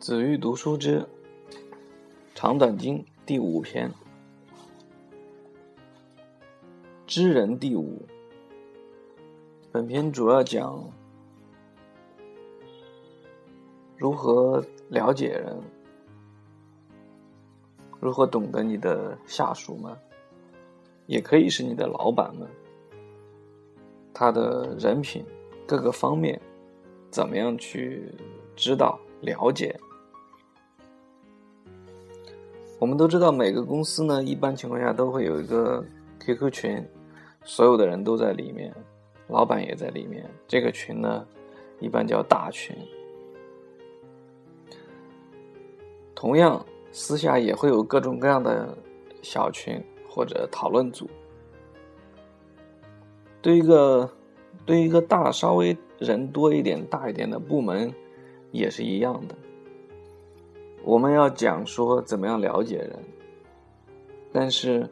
子欲读书之长短经第五篇，知人第五。本篇主要讲如何了解人，如何懂得你的下属们，也可以是你的老板们，他的人品各个方面怎么样去知道了解。我们都知道，每个公司呢，一般情况下都会有一个 QQ 群，所有的人都在里面。老板也在里面，这个群呢，一般叫大群。同样，私下也会有各种各样的小群或者讨论组。对一个对一个大稍微人多一点、大一点的部门，也是一样的。我们要讲说怎么样了解人，但是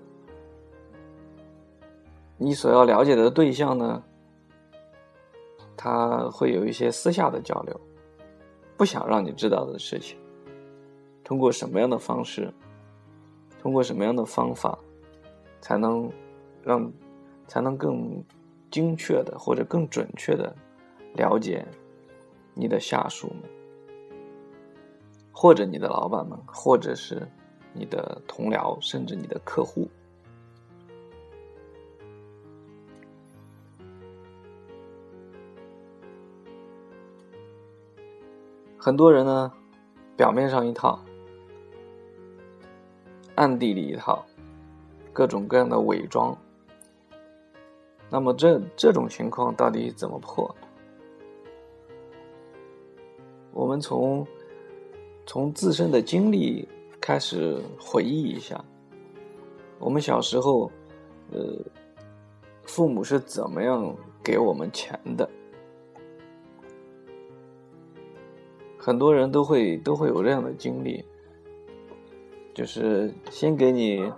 你所要了解的对象呢？他会有一些私下的交流，不想让你知道的事情。通过什么样的方式，通过什么样的方法，才能让才能更精确的或者更准确的了解你的下属们，或者你的老板们，或者是你的同僚，甚至你的客户。很多人呢，表面上一套，暗地里一套，各种各样的伪装。那么这这种情况到底怎么破？我们从从自身的经历开始回忆一下，我们小时候，呃，父母是怎么样给我们钱的？很多人都会都会有这样的经历，就是先给你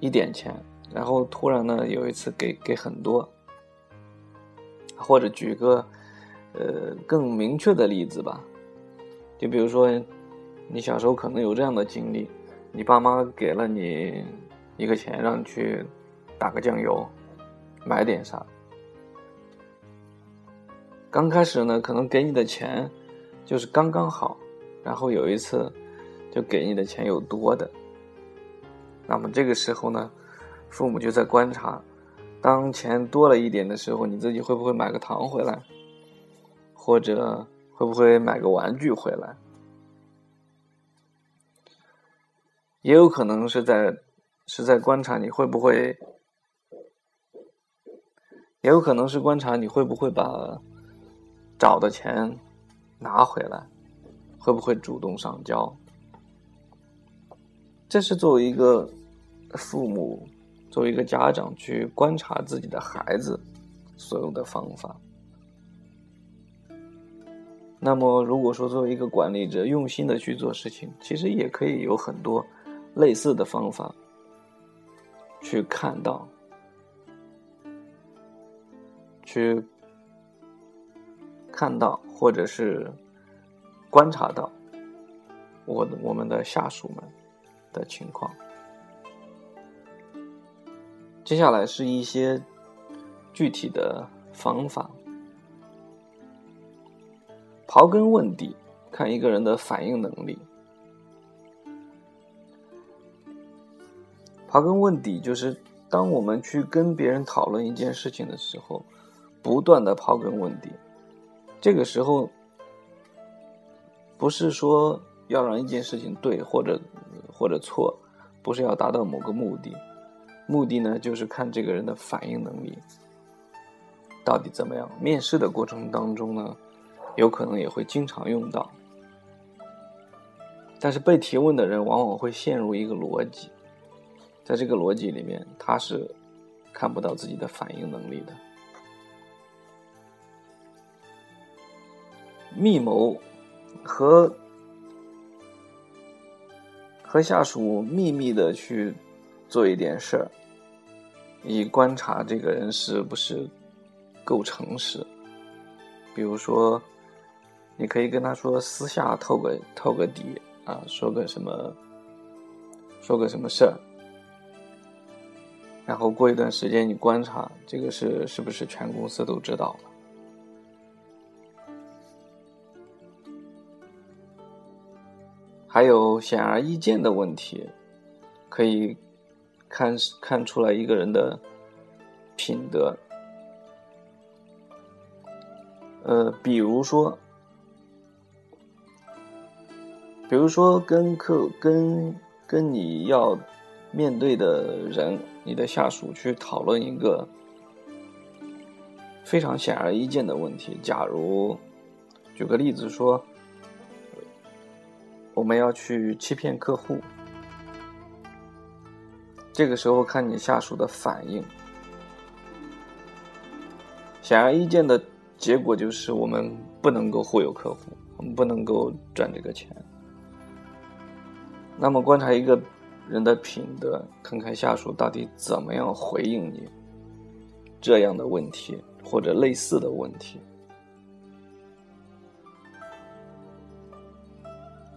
一点钱，然后突然呢有一次给给很多，或者举个呃更明确的例子吧，就比如说你小时候可能有这样的经历，你爸妈给了你一个钱让你去打个酱油，买点啥，刚开始呢可能给你的钱。就是刚刚好，然后有一次，就给你的钱有多的，那么这个时候呢，父母就在观察，当钱多了一点的时候，你自己会不会买个糖回来，或者会不会买个玩具回来？也有可能是在是在观察你会不会，也有可能是观察你会不会把找的钱。拿回来，会不会主动上交？这是作为一个父母，作为一个家长去观察自己的孩子所有的方法。那么，如果说作为一个管理者用心的去做事情，其实也可以有很多类似的方法去看到，去。看到或者是观察到我的我们的下属们的情况，接下来是一些具体的方法，刨根问底，看一个人的反应能力。刨根问底就是当我们去跟别人讨论一件事情的时候，不断的刨根问底。这个时候，不是说要让一件事情对或者或者错，不是要达到某个目的，目的呢就是看这个人的反应能力到底怎么样。面试的过程当中呢，有可能也会经常用到，但是被提问的人往往会陷入一个逻辑，在这个逻辑里面，他是看不到自己的反应能力的。密谋和和下属秘密的去做一点事儿，以观察这个人是不是够诚实。比如说，你可以跟他说私下透个透个底啊，说个什么，说个什么事儿，然后过一段时间你观察这个事是不是全公司都知道了。还有显而易见的问题，可以看看出来一个人的品德。呃，比如说，比如说跟客跟跟你要面对的人，你的下属去讨论一个非常显而易见的问题。假如举个例子说。我们要去欺骗客户，这个时候看你下属的反应。显而易见的结果就是我们不能够忽悠客户，我们不能够赚这个钱。那么观察一个人的品德，看看下属到底怎么样回应你这样的问题或者类似的问题。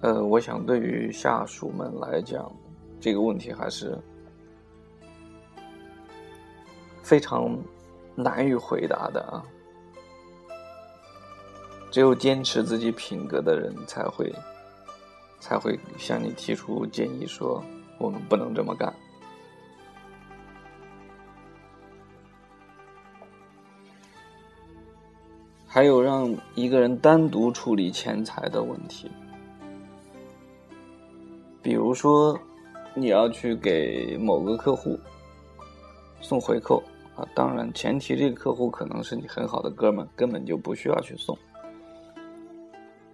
呃，我想对于下属们来讲，这个问题还是非常难以回答的啊。只有坚持自己品格的人，才会才会向你提出建议，说我们不能这么干。还有让一个人单独处理钱财的问题。比如说，你要去给某个客户送回扣啊，当然前提这个客户可能是你很好的哥们，根本就不需要去送。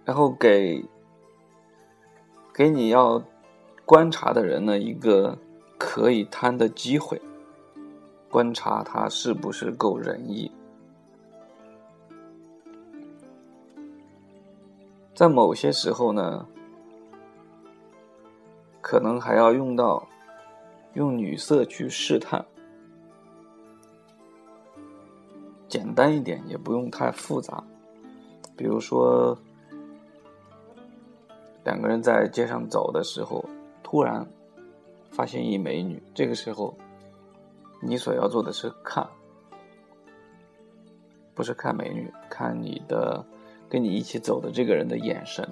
然后给给你要观察的人呢一个可以贪的机会，观察他是不是够仁义。在某些时候呢。可能还要用到用女色去试探，简单一点也不用太复杂。比如说，两个人在街上走的时候，突然发现一美女，这个时候你所要做的是看，不是看美女，看你的跟你一起走的这个人的眼神。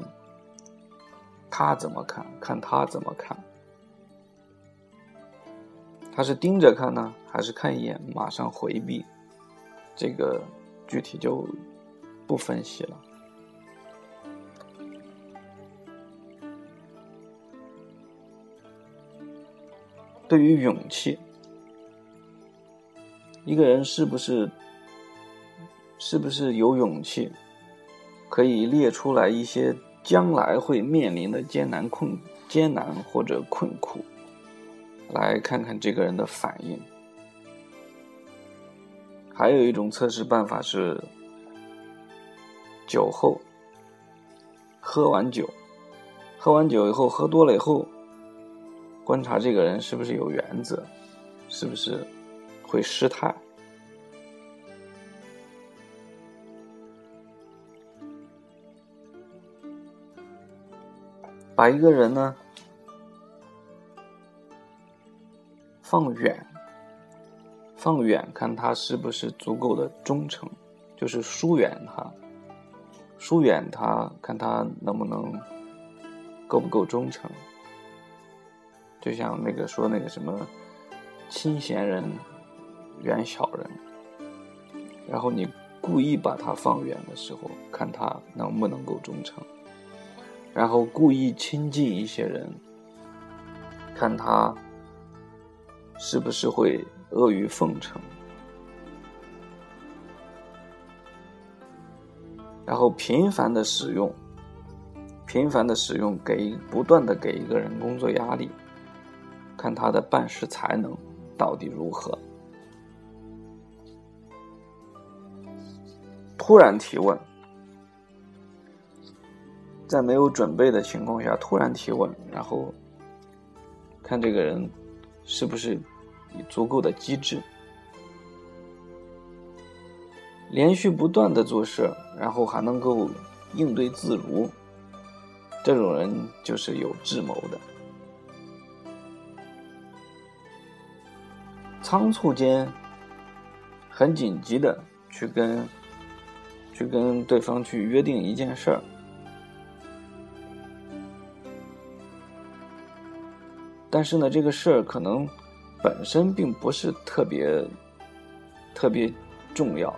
他怎么看？看他怎么看？他是盯着看呢，还是看一眼马上回避？这个具体就不分析了。对于勇气，一个人是不是是不是有勇气，可以列出来一些。将来会面临的艰难困艰难或者困苦，来看看这个人的反应。还有一种测试办法是，酒后喝完酒，喝完酒以后喝多了以后，观察这个人是不是有原则，是不是会失态。把一个人呢放远，放远看他是不是足够的忠诚，就是疏远他，疏远他看他能不能够不够忠诚。就像那个说那个什么亲贤人远小人，然后你故意把他放远的时候，看他能不能够忠诚。然后故意亲近一些人，看他是不是会阿谀奉承，然后频繁的使用，频繁的使用，给不断的给一个人工作压力，看他的办事才能到底如何。突然提问。在没有准备的情况下突然提问，然后看这个人是不是足够的机智，连续不断的做事，然后还能够应对自如，这种人就是有智谋的。仓促间，很紧急的去跟去跟对方去约定一件事儿，但是呢，这个事儿可能本身并不是特别特别重要。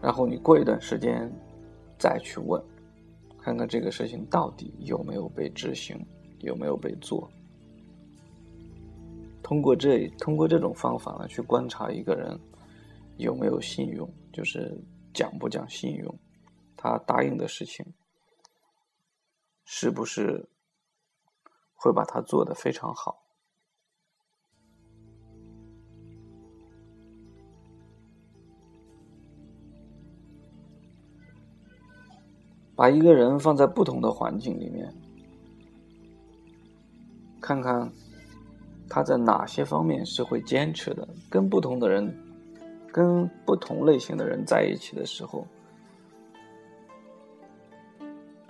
然后你过一段时间再去问，看看这个事情到底有没有被执行，有没有被做。通过这通过这种方法呢，去观察一个人有没有信用，就是讲不讲信用，他答应的事情是不是会把它做得非常好。把一个人放在不同的环境里面，看看。他在哪些方面是会坚持的？跟不同的人，跟不同类型的人在一起的时候，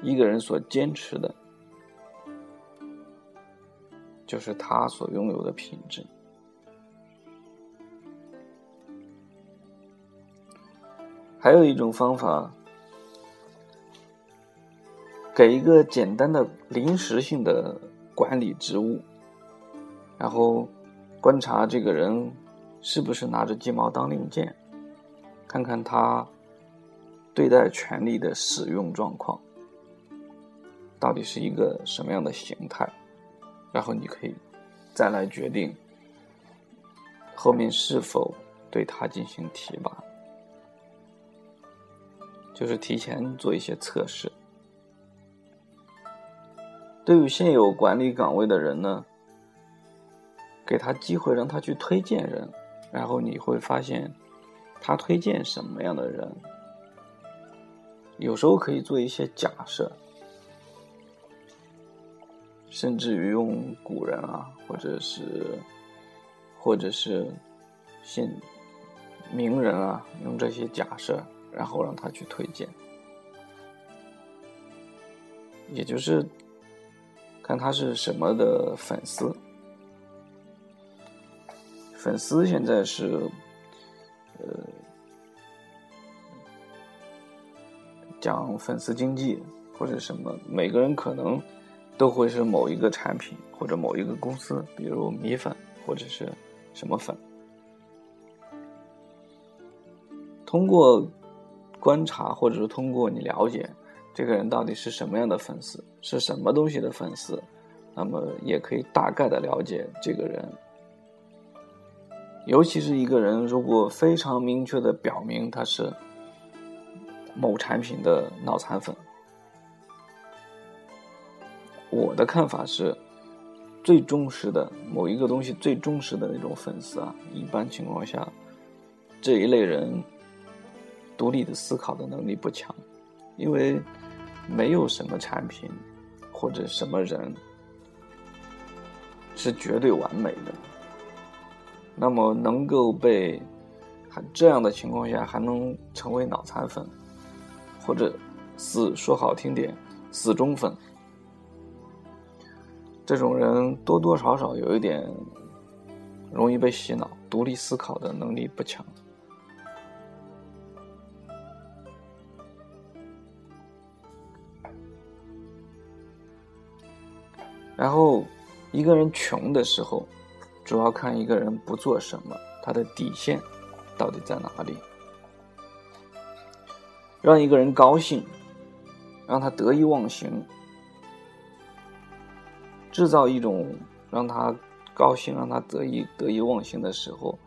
一个人所坚持的，就是他所拥有的品质。还有一种方法，给一个简单的临时性的管理职务。然后观察这个人是不是拿着鸡毛当令箭，看看他对待权力的使用状况到底是一个什么样的形态，然后你可以再来决定后面是否对他进行提拔，就是提前做一些测试。对于现有管理岗位的人呢？给他机会，让他去推荐人，然后你会发现，他推荐什么样的人，有时候可以做一些假设，甚至于用古人啊，或者是，或者是现名人啊，用这些假设，然后让他去推荐，也就是看他是什么的粉丝。粉丝现在是，呃，讲粉丝经济或者什么，每个人可能都会是某一个产品或者某一个公司，比如米粉或者是什么粉。通过观察，或者是通过你了解这个人到底是什么样的粉丝，是什么东西的粉丝，那么也可以大概的了解这个人。尤其是一个人，如果非常明确的表明他是某产品的脑残粉，我的看法是，最忠实的某一个东西最忠实的那种粉丝啊，一般情况下，这一类人独立的思考的能力不强，因为没有什么产品或者什么人是绝对完美的。那么能够被还这样的情况下还能成为脑残粉，或者死说好听点死忠粉，这种人多多少少有一点容易被洗脑，独立思考的能力不强。然后一个人穷的时候。主要看一个人不做什么，他的底线到底在哪里？让一个人高兴，让他得意忘形，制造一种让他高兴、让他得意得意忘形的时候，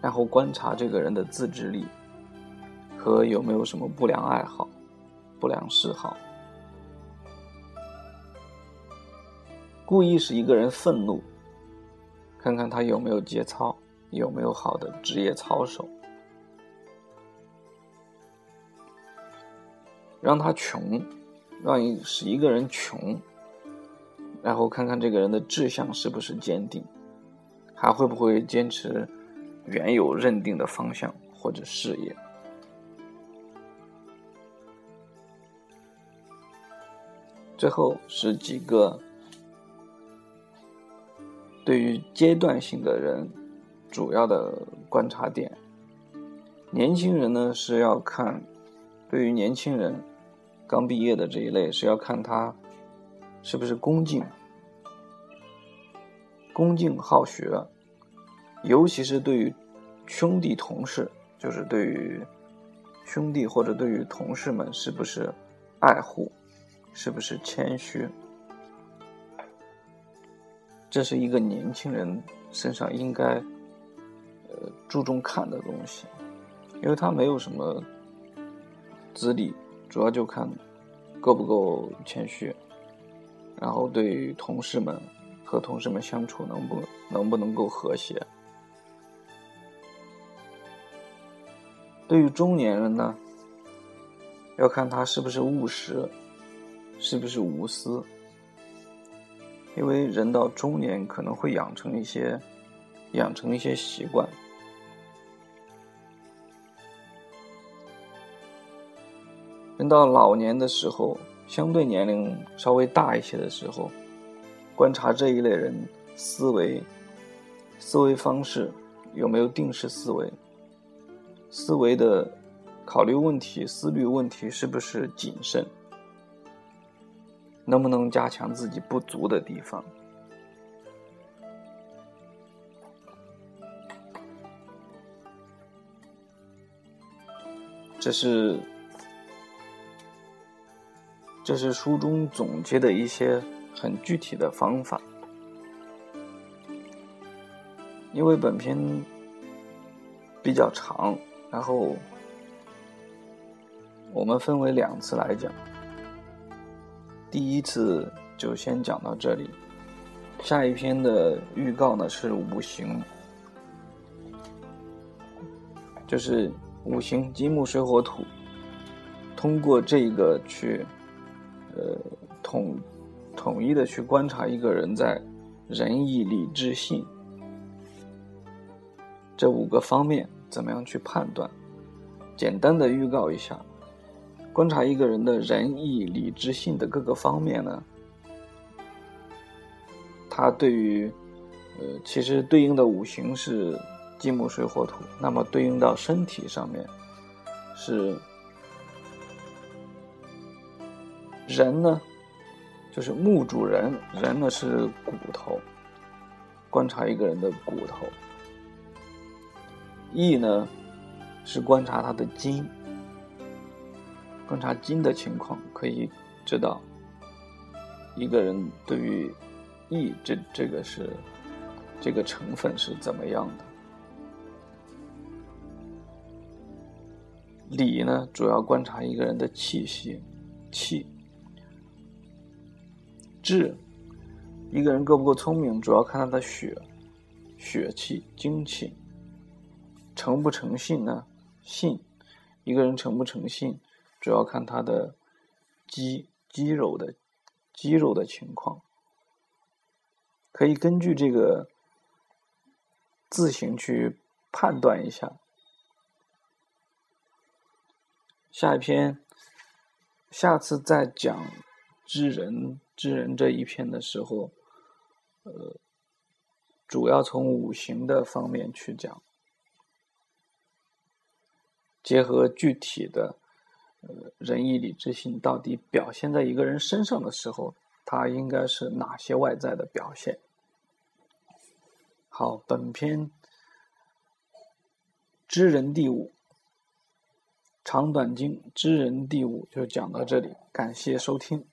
然后观察这个人的自制力和有没有什么不良爱好、不良嗜好，故意使一个人愤怒。看看他有没有节操有没有好的职业操守。让他穷让一使一个人穷然后看看这个人的志向是不是坚定还会不会坚持原有认定的方向或者事业。最后是几个对于阶段性的人主要的观察点。年轻人呢是要看，对于年轻人刚毕业的这一类是要看他是不是恭敬、恭敬好学，尤其是对于兄弟同事，就是对于兄弟或者对于同事们是不是爱护，是不是谦虚，这是一个年轻人身上应该呃注重看的东西。因为他没有什么资历，主要就看够不够谦虚，然后对于同事们和同事们相处能不能不能够和谐。对于中年人呢，要看他是不是务实，是不是无私。因为人到中年可能会养成一些养成一些习惯。人到老年的时候，相对年龄稍微大一些的时候，观察这一类人思维、思维方式有没有定式思维，思维的考虑问题、思虑问题是不是谨慎，能不能加强自己不足的地方，这是。这是书中总结的一些很具体的方法，因为本篇比较长，然后我们分为两次来讲。第一次就先讲到这里，下一篇的预告呢是五行，就是五行金木水火土，通过这个去。呃，统统一的去观察一个人在仁义礼智信这五个方面怎么样去判断？简单的预告一下，观察一个人的仁义礼智信的各个方面呢，他对于呃，其实对应的五行是金木水火土，那么对应到身体上面是。人呢，就是木主人，人呢是骨头，观察一个人的骨头。义呢，是观察他的筋，观察筋的情况，可以知道一个人对于义这这个是这个成分是怎么样的。理呢，主要观察一个人的气息，气。智，一个人够不够聪明，主要看他的血、血气、精气。诚不诚信呢？信，一个人诚不诚信，主要看他的肌肌肉的肌肉的情况。可以根据这个自行去判断一下。下一篇，下次再讲知人。知人这一篇的时候，呃，主要从五行的方面去讲，结合具体的呃仁义礼智信，到底表现在一个人身上的时候，它应该是哪些外在的表现？好，本篇知人第五，长短经知人第五就讲到这里，感谢收听。